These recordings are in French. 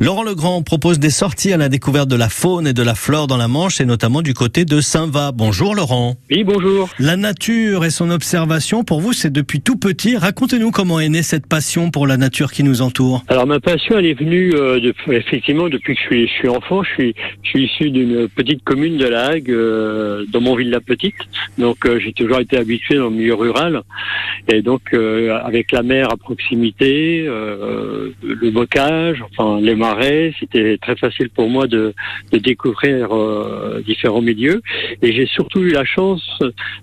Laurent Legrand propose des sorties à la découverte de la faune et de la flore dans la Manche et notamment du côté de Saint-Va. Bonjour Laurent. Oui, bonjour. La nature et son observation, pour vous, c'est depuis tout petit. Racontez-nous comment est née cette passion pour la nature qui nous entoure. Alors ma passion, elle est venue euh, de- effectivement depuis que je suis, je suis enfant. Je suis, je suis issu d'une petite commune de la Hague, euh, dans mon ville la Petite. Donc euh, j'ai toujours été habitué dans le milieu rural. Et donc euh, avec la mer à proximité, euh, le bocage, enfin les c'était très facile pour moi de, de découvrir euh, différents milieux. Et j'ai surtout eu la chance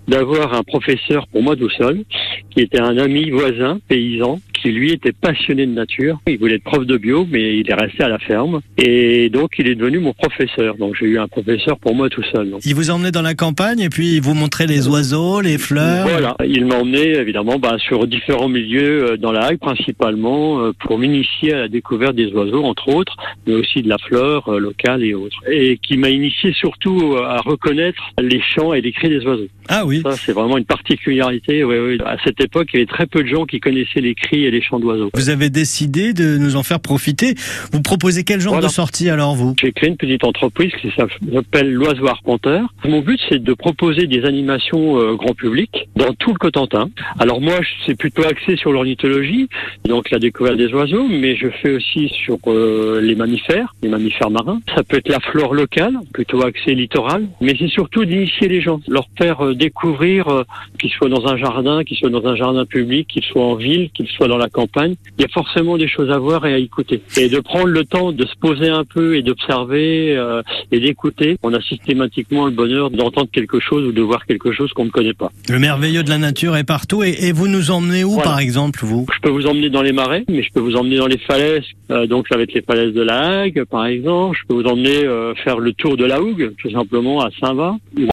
d'avoir un professeur pour moi tout seul, qui était un ami voisin, paysan, qui lui était passionné de nature. Il voulait être prof de bio, mais il est resté à la ferme. Et donc, il est devenu mon professeur. Donc, j'ai eu un professeur pour moi tout seul. Donc, Il vous emmenait dans la campagne et puis il vous montrait les oiseaux, les fleurs. voilà, il m'a emmené évidemment bah, sur différents milieux euh, dans la Hague principalement euh, pour m'initier à la découverte des oiseaux entre autres, mais aussi de la flore euh, locale et autres. Et qui m'a initié surtout euh, à reconnaître les chants et les cris des oiseaux. Ah oui. Ça c'est vraiment une particularité. Oui, oui. À cette époque, il y avait très peu de gens qui connaissaient les cris et les chants d'oiseaux. Vous avez décidé de nous en faire profiter. Vous proposez quel genre Voilà. de sortie alors vous? J'ai créé une petite entreprise qui s'appelle l'Oiseau Arpenteur. Mon but, c'est de proposer des animations euh, grand public dans tout le Cotentin. Alors moi, c'est plutôt axé sur l'ornithologie, donc la découverte des oiseaux, mais je fais aussi sur euh, les mammifères, les mammifères marins. Ça peut être la flore locale, plutôt axé littoral, mais c'est surtout d'initier les gens, leur faire euh, découvrir, qu'ils soient dans un jardin, qu'ils soient dans un jardin public, qu'ils soient en ville, qu'ils soient dans la campagne. Il y a forcément des choses à voir et à écouter. Et de prendre le temps de se poser un peu et d'observer euh, et d'écouter, on a systématiquement le bonheur d'entendre quelque chose ou de voir quelque chose qu'on ne connaît pas. Le merveilleux de la nature est partout. Et, et vous nous emmenez où Voilà. par exemple vous? Je peux vous emmener dans les marais, mais je peux vous emmener dans les falaises. Euh, donc ça va être les falaises de la Hague, par exemple. Je peux vous emmener euh, faire le tour de la Hougue, tout simplement à Saint-Va.